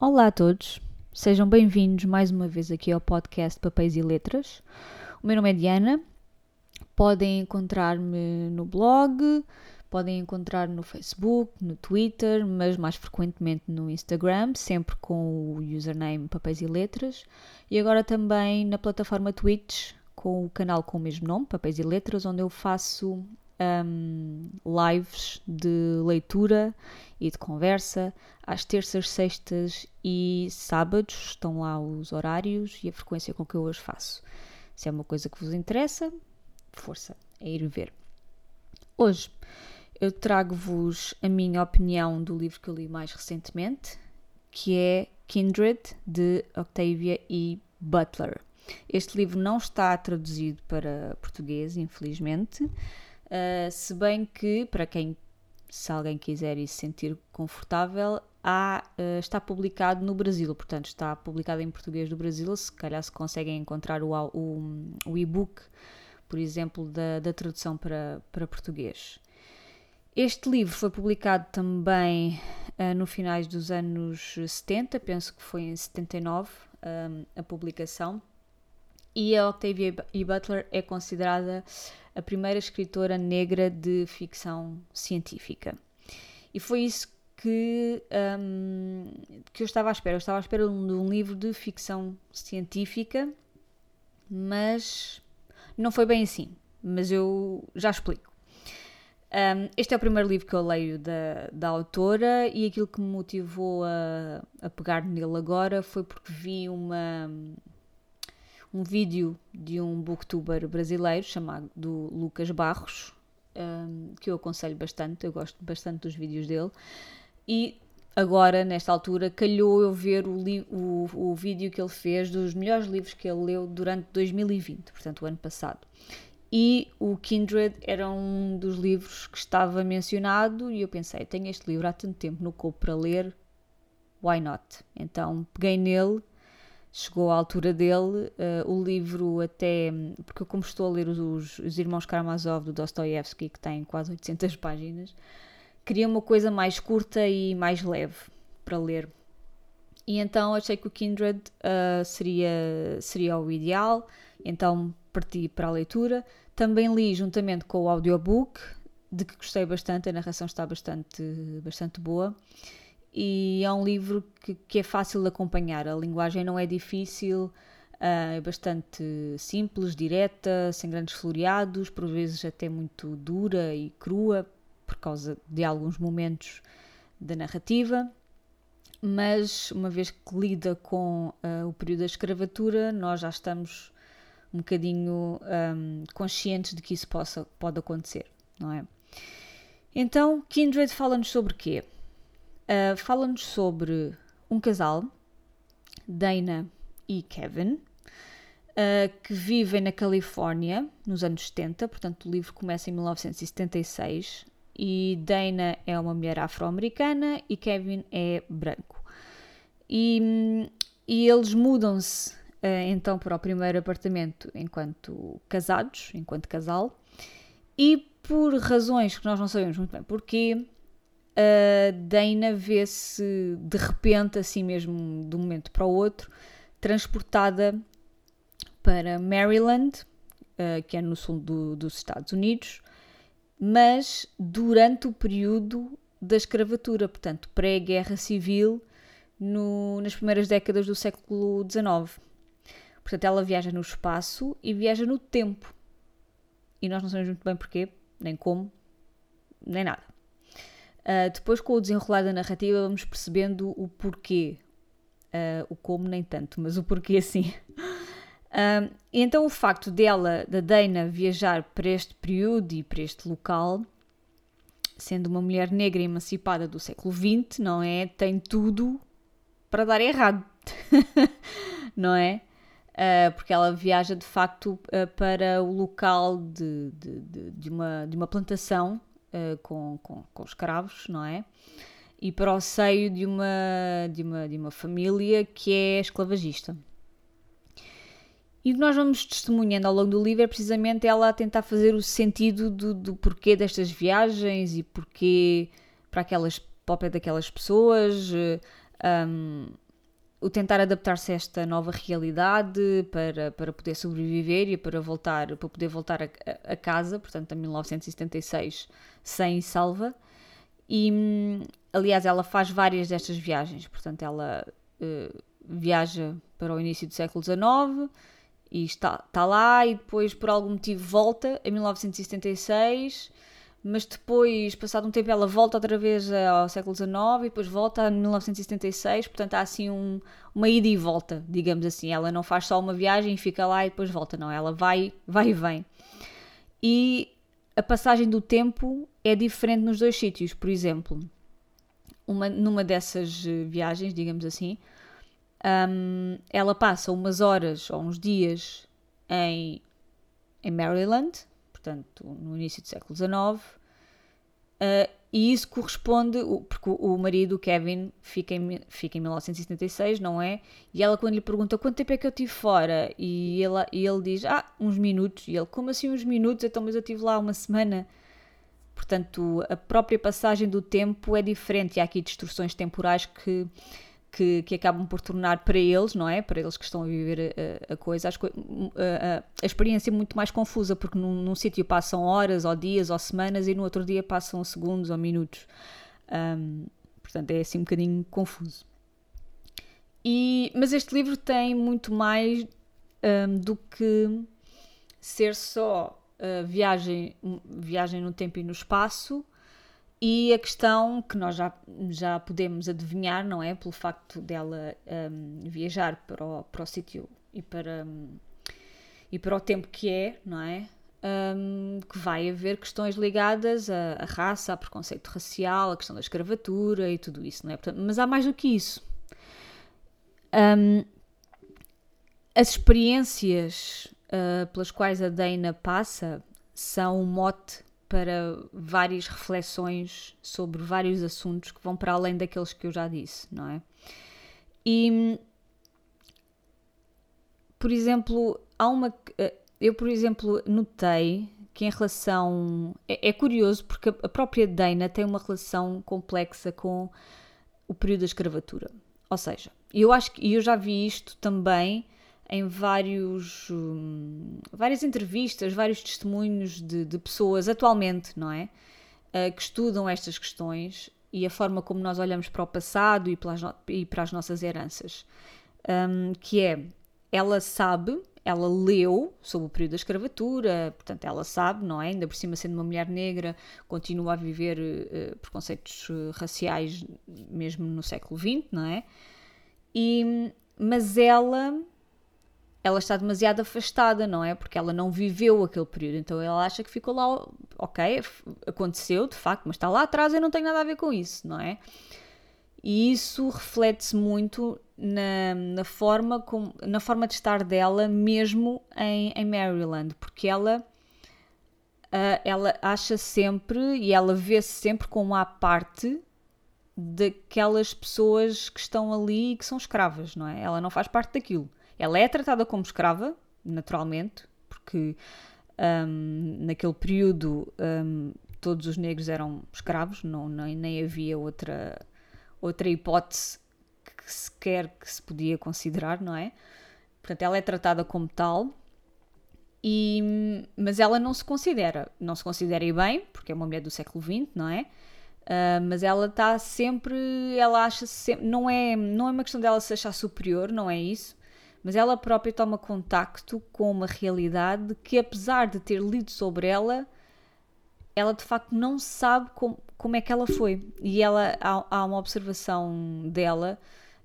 Olá a todos, sejam bem-vindos mais uma vez aqui ao podcast Papéis e Letras. O meu nome é Diana, podem encontrar-me no blog, podem encontrar no Facebook, no Twitter, mas mais frequentemente no Instagram, sempre com o username Papéis e Letras. E agora também na plataforma Twitch, com o canal com o mesmo nome, Papéis e Letras, onde eu faço um, lives de leitura e de conversa às terças, sextas e sábados. Estão lá os horários e a frequência com que eu os faço. Se é uma coisa que vos interessa, força, é ir ver. Hoje eu trago-vos a minha opinião do livro que eu li mais recentemente, que é Kindred, de Octavia E. Butler. Este livro não está traduzido para português, infelizmente, uh, se bem que, para quem, se alguém quiser e se sentir confortável, há, uh, está publicado no Brasil, portanto está publicado em português do Brasil, se calhar se conseguem encontrar o, o, o e-book, por exemplo, da, da tradução para, para português. Este livro foi publicado também uh, no finais dos anos 70, penso que foi em 79 um, a publicação, e a Octavia E. Butler é considerada a primeira escritora negra de ficção científica. E foi isso que, um, que eu estava à espera. Eu estava à espera de um, livro de ficção científica, mas não foi bem assim. Mas eu já explico. Um, este é o primeiro livro que eu leio da, da autora e aquilo que me motivou a, a pegar nele agora foi porque vi uma, um vídeo de um booktuber brasileiro chamado Lucas Barros, um, que eu aconselho bastante, eu gosto bastante dos vídeos dele. E agora, nesta altura, calhou eu ver o, o, o vídeo que ele fez dos melhores livros que ele leu durante 2020, portanto, o ano passado e o Kindred era um dos livros que estava mencionado e eu pensei, tenho este livro há tanto tempo no corpo para ler, why not? Então peguei nele, chegou à altura dele, uh, o livro até, porque como estou a ler os, os Irmãos Karamazov do Dostoevsky, que tem quase 800 páginas, queria uma coisa mais curta e mais leve para ler. E então achei que o Kindred uh, seria, seria o ideal, então parti para a leitura. Também li juntamente com o audiobook, de que gostei bastante, a narração está bastante, bastante boa. E é um livro que, que é fácil de acompanhar, a linguagem não é difícil, ah, é bastante simples, direta, sem grandes floreados, por vezes até muito dura e crua, por causa de alguns momentos da narrativa mas uma vez que lida com uh, o período da escravatura, nós já estamos um bocadinho um, conscientes de que isso possa, pode acontecer, não é? Então, Kindred fala-nos sobre quê? Uh, fala-nos sobre um casal, Dana e Kevin, uh, que vivem na Califórnia nos anos 70, portanto o livro começa em 1976 e Dana é uma mulher afro-americana e Kevin é branco. E, e eles mudam-se uh, então para o primeiro apartamento enquanto casados, enquanto casal, e por razões que nós não sabemos muito bem porquê, a Dana vê-se de repente, assim mesmo de um momento para o outro, transportada para Maryland, uh, que é no sul do, dos Estados Unidos, mas durante o período da escravatura, portanto, pré-guerra civil, no, nas primeiras décadas do século XIX. Portanto, ela viaja no espaço e viaja no tempo. E nós não sabemos muito bem porquê, nem como, nem nada. Uh, depois, com o desenrolar da narrativa, vamos percebendo o porquê. Uh, o como, nem tanto, mas o porquê, sim. Uh, então, o facto dela, da Dana, viajar para este período e para este local, sendo uma mulher negra emancipada do século XX, não é? Tem tudo para dar errado, não é? uh, porque ela viaja de facto uh, para o local de, de, de, de, uma, de uma plantação uh, com, com, com escravos, não é? E para o seio de uma, de uma, de uma família que é esclavagista. E o que nós vamos testemunhando ao longo do livro é precisamente ela a tentar fazer o sentido do, do porquê destas viagens e porquê para aquelas, para daquelas pessoas. Um, o tentar adaptar-se a esta nova realidade para, para poder sobreviver e para voltar para poder voltar a, a casa, portanto, em 1976, sem salva. E, aliás, ela faz várias destas viagens, portanto, ela uh, viaja para o início do século XIX e está, está lá e depois, por algum motivo, volta em 1976 mas depois, passado um tempo, ela volta outra vez ao século XIX e depois volta a 1976, portanto há assim um, uma ida e volta, digamos assim. Ela não faz só uma viagem e fica lá e depois volta, não. Ela vai, vai e vem. E a passagem do tempo é diferente nos dois sítios. Por exemplo, uma, numa dessas eh, viagens, digamos assim, um, ela passa umas horas ou uns dias em, em Maryland, portanto, no início do século XIX. Uh, ah, e isso corresponde, porque o marido, Kevin, fica em, fica em 1976, não é? E ela, quando lhe pergunta quanto tempo é que eu estive fora, e ele, e ele diz, ah, uns minutos. E ele, como assim uns minutos? Então, mas eu estive lá uma semana. Portanto, a própria passagem do tempo é diferente. E há aqui distorções temporais que que, que, acabam por tornar para eles, não é? Para eles que estão a viver a, a coisa, a, a, a, experiência muito mais confusa, porque num, num sítio passam horas, ou dias, ou semanas, e no outro dia passam segundos ou minutos. Um, portanto, é assim um bocadinho confuso. E, mas este livro tem muito mais um, do que ser só uh, viagem, viagem no tempo e no espaço e a questão que nós já, já podemos adivinhar, não é? Pelo facto dela um, viajar para o, para o sítio e para, um, e para o tempo que é, não é? Um, que vai haver questões ligadas à, raça, ao preconceito racial, à questão da escravatura e tudo isso, não é? Portanto, mas há mais do que isso. Um, as experiências uh, pelas quais a Dana passa são um mote para várias reflexões sobre vários assuntos que vão para além daqueles que eu já disse, não é? E, por exemplo, há uma. Eh, eu, por exemplo, notei que em relação. É, é curioso porque a própria Dana tem uma relação complexa com o período da escravatura. Ou seja, eu acho que eu já vi isto também em vários, um, várias entrevistas, vários testemunhos de, de pessoas atualmente, não é? Uh, que estudam estas questões e a forma como nós olhamos para o passado e, pelas no e para as nossas heranças. Um, que é, ela sabe, ela leu sobre o período da escravatura, portanto ela sabe, não é? Ainda por cima sendo uma mulher negra, continua a viver uh, preconceitos uh, raciais mesmo no século XX, não é? E, mas ela ela está demasiado afastada, não é? Porque ela não viveu aquele período, então ela acha que ficou lá, ok, aconteceu de facto, mas está lá atrás e não tem nada a ver com isso, não é? E isso reflete-se muito na, na, forma como, na forma de estar dela, mesmo em, em Maryland, porque ela, uh, ela acha sempre e ela vê-se sempre como a parte daquelas pessoas que estão ali e que são escravas, não é? Ela não faz parte daquilo. Ela é tratada como escrava, naturalmente, porque um, naquele período um, todos os negros eram escravos, não, nem, nem havia outra, outra hipótese que sequer que se podia considerar, não é? Portanto, ela é tratada como tal, e, mas ela não se considera, não se considera e bem, porque é uma mulher do século XX, não é? Uh, mas ela está sempre, ela acha -se sempre, não é, não é uma questão dela se achar superior, não é isso, mas ela própria toma contacto com uma realidade que, apesar de ter lido sobre ela, ela de facto não sabe como, como é que ela foi. E ela há, há uma observação dela,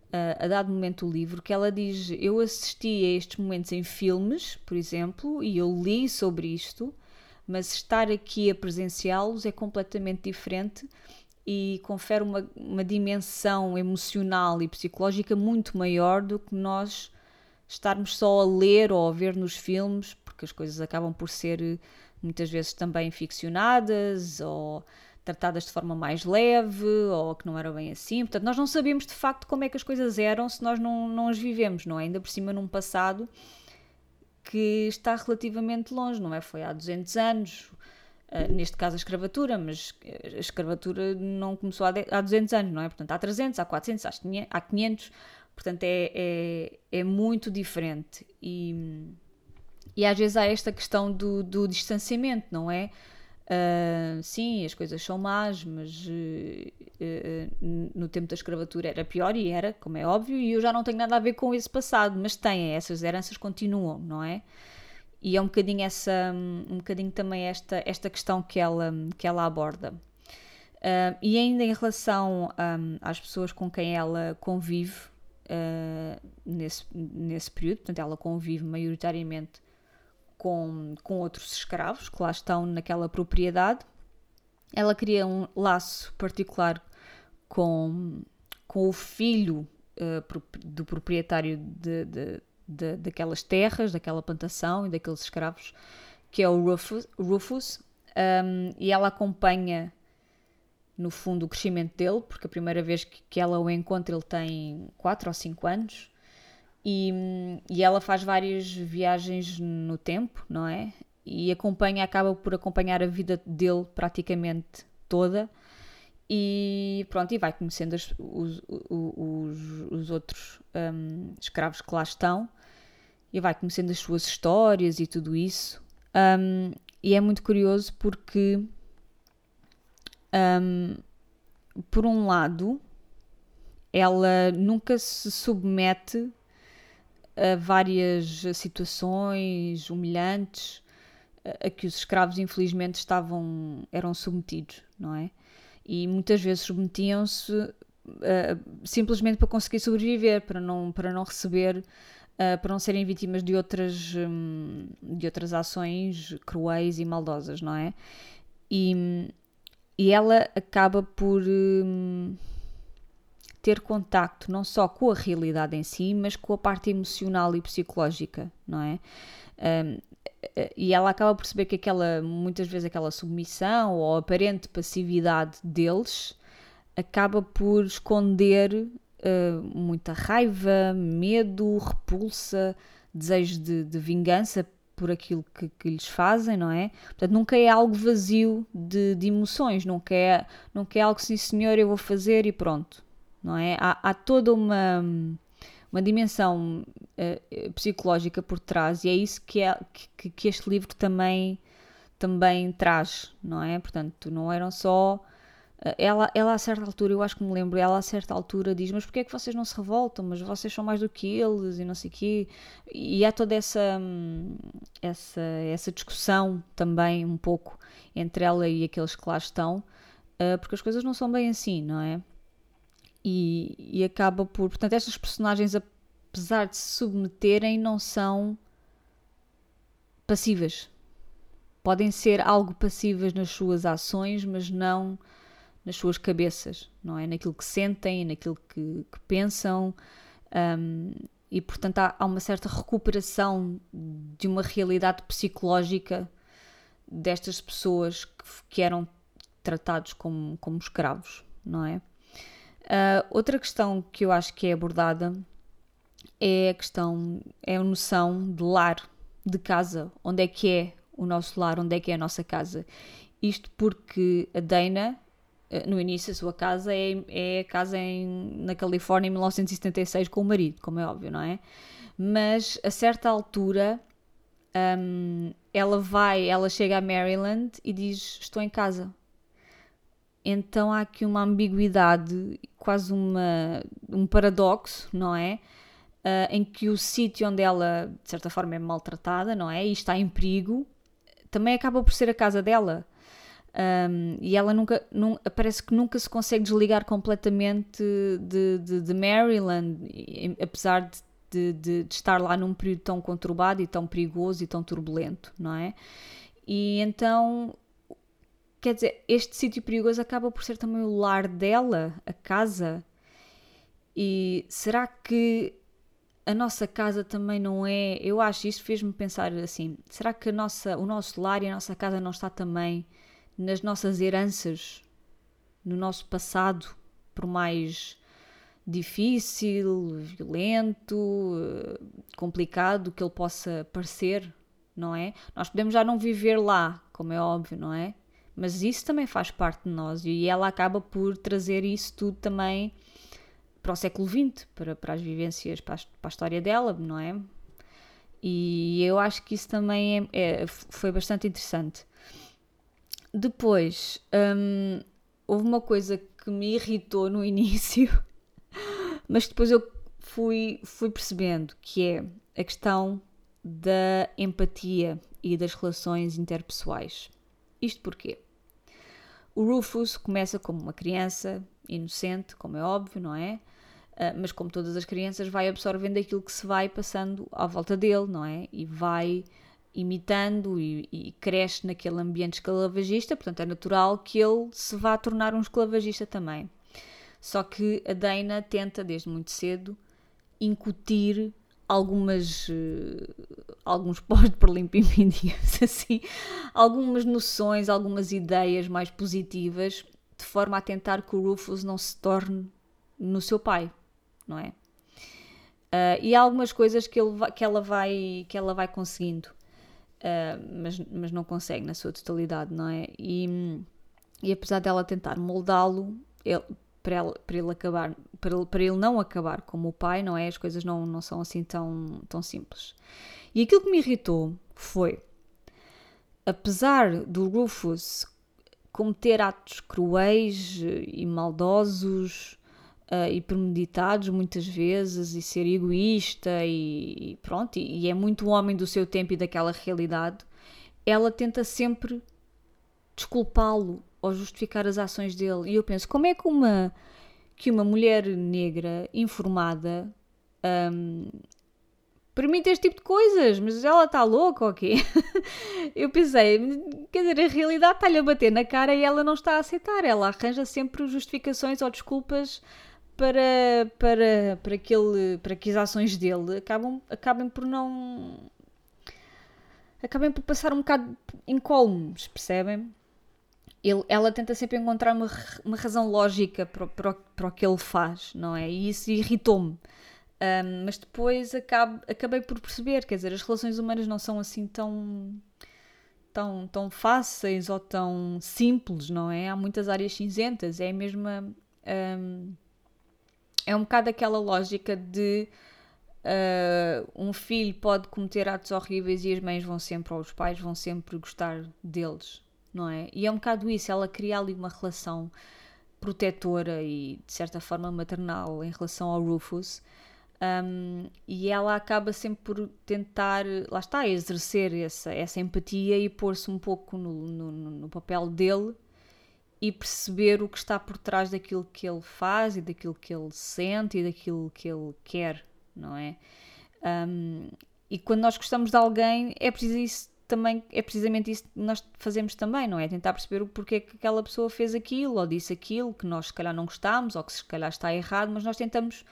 uh, a dado momento do livro, que ela diz: Eu assisti a estes momentos em filmes, por exemplo, e eu li sobre isto, mas estar aqui a presenciá-los é completamente diferente e confere uma, uma dimensão emocional e psicológica muito maior do que nós estarmos só a ler ou a ver nos filmes, porque as coisas acabam por ser eh, muitas vezes também ficcionadas ou tratadas de forma mais leve ou que não era bem assim. Portanto, nós não sabemos de facto como é que as coisas eram se nós não, não as vivemos, não é? Ainda por cima num passado que está relativamente longe, não é? Foi há 200 anos, uh, neste caso a escravatura, mas a escravatura não começou há, há 200 anos, não é? Portanto, há 300, há 400, há 500, Portanto, é, é, é muito diferente. E, e às vezes há esta questão do, do distanciamento, não é? Uh, sim, as coisas são más, mas uh, uh, no tempo da escravatura era pior e era, como é óbvio, e eu já não tenho nada a ver com esse passado, mas tem, essas heranças continuam, não é? E é um bocadinho essa, um bocadinho também esta, esta questão que ela, que ela aborda. Uh, e ainda em relação um, às pessoas com quem ela convive uh, nesse, nesse período, portanto, ela convive maioritariamente com, com outros escravos que lá estão naquela propriedade. Ela cria um laço particular com, com o filho uh, do proprietário de, de, de, daquelas terras, daquela plantação e daqueles escravos, que é o Rufus, Rufus um, e ela acompanha no fundo, o crescimento dele, porque a primeira vez que, que ela o encontra ele tem 4 ou 5 anos e, e ela faz várias viagens no tempo, não é? E acompanha, acaba por acompanhar a vida dele praticamente toda e pronto, e vai conhecendo as, os, os, os, outros um, escravos que lá estão e vai conhecendo as suas histórias e tudo isso. Um, e é muito curioso porque um, por um lado, ela nunca se submete a várias situações humilhantes a que os escravos infelizmente estavam eram submetidos, não é? E muitas vezes submetiam-se uh, simplesmente para conseguir sobreviver, para não para não receber, uh, para não serem vítimas de outras um, de outras ações cruéis e maldosas, não é? E e ela acaba por hum, ter contacto não só com a realidade em si, mas com a parte emocional e psicológica, não é? Um, e ela acaba por perceber que aquela, muitas vezes aquela submissão ou aparente passividade deles acaba por esconder uh, muita raiva, medo, repulsa, desejo de, de vingança por aquilo que, que, lhes fazem, não é? Portanto, nunca é algo vazio de, de, emoções, nunca é, nunca é algo sim senhor, eu vou fazer e pronto, não é? Há, há toda uma, uma dimensão uh, psicológica por trás e é isso que, é, que, que este livro também, também traz, não é? Portanto, não eram só ela, ela a certa altura, eu acho que me lembro, ela a certa altura diz: Mas porquê é que vocês não se revoltam? Mas vocês são mais do que eles e não sei o quê. E há toda essa, essa, essa discussão também, um pouco, entre ela e aqueles que lá estão, uh, porque as coisas não são bem assim, não é? E, e acaba por. Portanto, estas personagens, apesar de se submeterem, não são passivas. Podem ser algo passivas nas suas ações, mas não nas suas cabeças, não é? Naquilo que sentem, naquilo que, que pensam. Um, e portanto há, há, uma certa recuperação de uma realidade psicológica destas pessoas que, que eram tratados como, como escravos, não é? Uh, outra questão que eu acho que é abordada é a questão, é a noção de lar, de casa, onde é que é o nosso lar, onde é que é a nossa casa. Isto porque a Dana no início a sua casa é, é a casa em, na Califórnia em 1976 com o marido, como é óbvio, não é? Mas a certa altura um, ela vai, ela chega a Maryland e diz: Estou em casa. Então há aqui uma ambiguidade, quase uma, um paradoxo, não é? Uh, em que o sítio onde ela, de certa forma, é maltratada, não é? E está em perigo, também acaba por ser a casa dela. Um, e ela nunca, num, parece que nunca se consegue desligar completamente de, de, de Maryland, apesar de, de, de, estar lá num período tão conturbado e tão perigoso e tão turbulento, não é? E então, quer dizer, este sítio perigoso acaba por ser também o lar dela, a casa. E será que a nossa casa também não é? Eu acho isto fez-me pensar assim: será que nossa, o nosso lar e a nossa casa não está também nas nossas heranças, no nosso passado, por mais difícil, violento, complicado que ele possa parecer, não é? Nós podemos já não viver lá, como é óbvio, não é? Mas isso também faz parte de nós e ela acaba por trazer isso tudo também para o século XX, para, para as vivências, para a, para a história dela, não é? E eu acho que isso também é, é, foi bastante interessante. Depois, hum, houve uma coisa que me irritou no início, mas depois eu fui, fui percebendo que é a questão da empatia e das relações interpessoais. Isto porquê? O Rufus começa como uma criança inocente, como é óbvio, não é? Uh, mas como todas as crianças, vai absorvendo aquilo que se vai passando à volta dele, não é? E vai imitando e, e, cresce naquele ambiente esclavagista, portanto é natural que ele se vá tornar um esclavagista também. Só que a Dana tenta, desde muito cedo, incutir algumas uh, alguns pós de perlimpimim, digamos assim, algumas noções, algumas ideias mais positivas, de forma a tentar que o Rufus não se torne no seu pai, não é? Uh, e há algumas coisas que, ele, que, ela vai, que ela vai conseguindo, uh, mas, mas não consegue na sua totalidade, não é? E, e apesar dela tentar moldá-lo, para, ela, para ele acabar, para ele, para ele não acabar como o pai, não é? As coisas não, não são assim tão, tão simples. E aquilo que me irritou foi, apesar do Rufus cometer atos cruéis e maldosos uh, e premeditados muitas vezes e ser egoísta e, e pronto, e, e é muito homem do seu tempo e daquela realidade, ela tenta sempre desculpá-lo ou justificar as ações dele. E eu penso, como é que uma, que uma mulher negra informada um, permite este tipo de coisas? Mas ela está louca ou quê? eu pensei, quer dizer, a realidade está-lhe a bater na cara e ela não está a aceitar. Ela arranja sempre justificações ou desculpas para, para, para, aquele, para que as ações dele acabam, acabem por não. acabem por passar um bocado incólumes, percebem? ele, ela tenta sempre encontrar uma, uma razão lógica para, para, para o que ele faz, não é? E isso irritou-me. Um, mas depois acabo, acabei por perceber, quer dizer, as relações humanas não são assim tão, tão, tão fáceis ou tão simples, não é? Há muitas áreas cinzentas, é a mesma. Um, é um bocado aquela lógica de uh, um filho pode cometer atos horríveis e as mães vão sempre, ou os pais vão sempre gostar deles, não é? E é um bocado isso, ela cria ali uma relação protetora e de certa forma maternal em relação ao Rufus. Um, e ela acaba sempre por tentar, lá está, exercer essa, essa empatia e pôr-se um pouco no, no, no, papel dele e perceber o que está por trás daquilo que ele faz e daquilo que ele sente e daquilo que ele quer, não é? Um, e quando nós gostamos de alguém, é preciso isso também é precisamente isso que nós fazemos também, não é? Tentar perceber o porquê que aquela pessoa fez aquilo ou disse aquilo que nós se calhar não gostamos ou que se calhar está errado, mas nós tentamos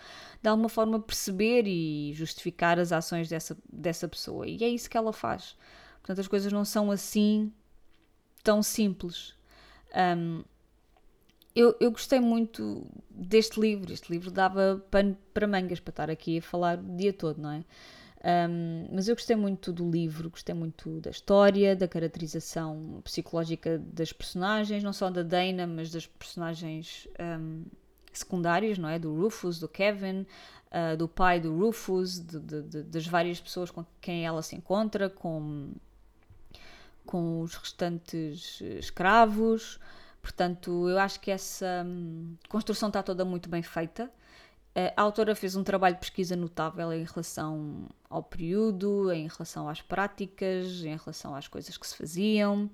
de alguma forma perceber e justificar as ações dessa, dessa pessoa. E é isso que ela faz. Portanto, as coisas não são assim tão simples. Um, eu, eu gostei muito deste livro. Este livro dava pano para mangas para estar aqui a falar o dia todo, não é? Um, mas eu gostei muito do livro, gostei muito da história, da caracterização psicológica das personagens, não só da Dana, mas das personagens um, secundárias, não é? Do Rufus, do Kevin, uh, do pai do Rufus, de, de, de, das várias pessoas com quem ela se encontra, com, com os restantes escravos. Portanto, eu acho que essa um, construção está toda muito bem feita. A autora fez um trabalho de pesquisa notável em relação ao período, em relação às práticas, em relação às coisas que se faziam.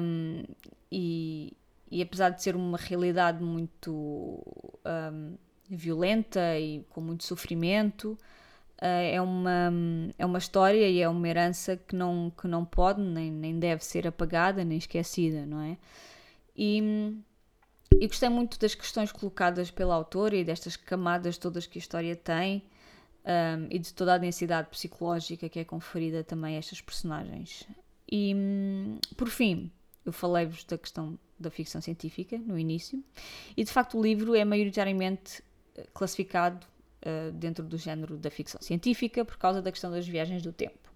Um, e, e, apesar de ser uma realidade muito um, violenta e com muito sofrimento, é, uma, é uma história e é uma herança que não, que não pode nem, nem deve ser apagada nem esquecida, não é? E e gostei muito das questões colocadas pela autora e destas camadas todas que a história tem um, e de toda a densidade psicológica que é conferida também a estas personagens. E hum, por fim, eu falei-vos da questão da ficção científica no início, e de facto o livro é maioritariamente eh, classificado uh, dentro do género da ficção científica por causa da questão das viagens do tempo.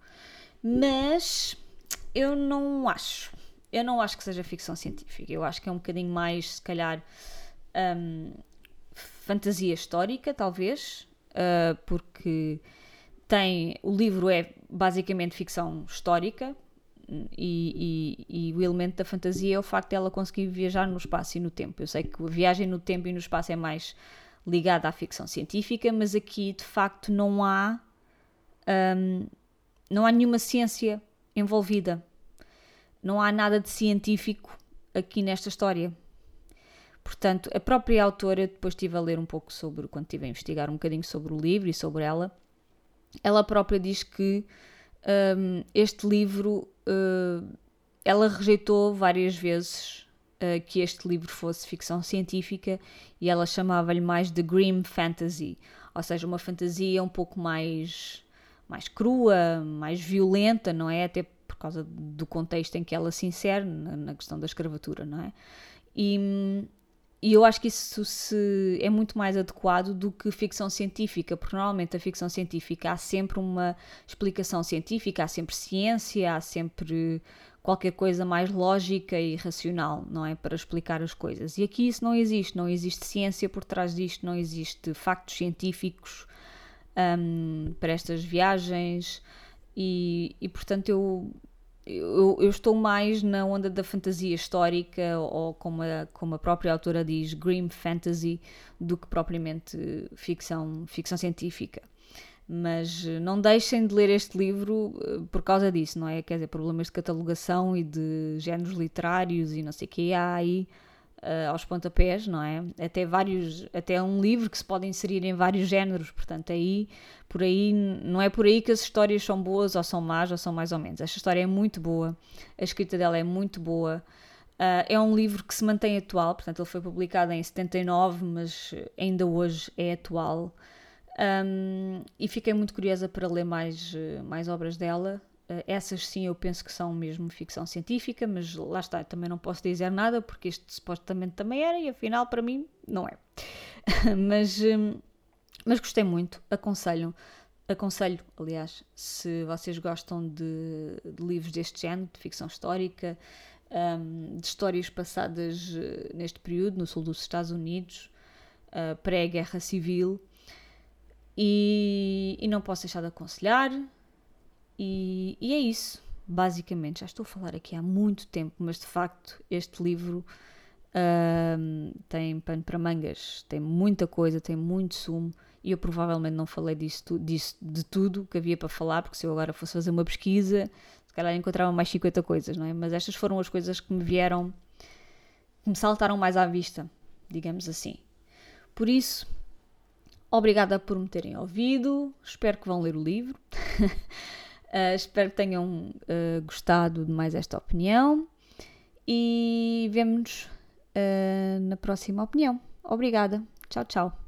Mas eu não acho eu não acho que seja ficção científica. Eu acho que é um bocadinho mais, se calhar, um, fantasia histórica, talvez, uh, porque tem o livro é basicamente ficção histórica e, e, e, o elemento da fantasia é o facto dela conseguir viajar no espaço e no tempo. Eu sei que a viagem no tempo e no espaço é mais ligada à ficção científica, mas aqui de facto não há um, não há nenhuma ciência envolvida. Não há nada de científico aqui nesta história. Portanto, a própria autora, depois estive a ler um pouco sobre, quando estive a investigar um bocadinho sobre o livro e sobre ela, ela própria diz que um, este livro, uh, ela rejeitou várias vezes uh, que este livro fosse ficção científica e ela chamava-lhe mais de grim fantasy, ou seja, uma fantasia um pouco mais, mais crua, mais violenta, não é? Até por causa do contexto em que ela se insere na, na questão da escravatura, não é? E, e eu acho que isso se, é muito mais adequado do que ficção científica, porque normalmente a ficção científica há sempre uma explicação científica, há sempre ciência, há sempre qualquer coisa mais lógica e racional, não é? Para explicar as coisas. E aqui isso não existe, não existe ciência por trás disto, não existe factos científicos um, para estas viagens, e, e portanto eu eu, eu, estou mais na onda da fantasia histórica ou como a, como a própria autora diz, grim fantasy, do que propriamente ficção, ficção científica. Mas eh, não deixem de ler este livro eh, por causa disso, não é? Quer dizer, problemas de catalogação e de géneros literários e não sei o que há aí uh, aos pontapés, não é? Até vários, até um livro que se pode inserir em vários géneros, portanto aí, por aí, não é por aí que as histórias são boas ou são más ou são mais ou menos. Esta história é muito boa, a escrita dela é muito boa. Uh, é um livro que se mantém atual, portanto ele foi publicado em 79, mas ainda hoje é atual. Um, e fiquei muito curiosa para ler mais, mais obras dela. Uh, essas sim eu penso que são mesmo ficção científica, mas lá está, também não posso dizer nada porque este supostamente também era e afinal para mim não é. mas, um, mas gostei muito, aconselho, aconselho, aliás, se vocês gostam de, de livros deste género, de ficção histórica, um, de histórias passadas uh, neste período, no sul dos Estados Unidos, uh, pré-guerra civil, e, e não posso deixar de aconselhar. E, e, é isso, basicamente. Já estou a falar aqui há muito tempo, mas de facto este livro uh, tem pano para mangas, tem muita coisa, tem muito sumo. E eu provavelmente não falei disso, disso, de tudo que havia para falar, porque se eu agora fosse fazer uma pesquisa, se calhar encontrava mais 50 coisas, não é? Mas estas foram as coisas que me vieram, que me saltaram mais à vista, digamos assim. Por isso, obrigada por me terem ouvido, espero que vão ler o livro. Uh, espero que tenham uh, gostado de mais esta opinião e vemo-nos uh, na próxima opinião. Obrigada. Tchau, tchau.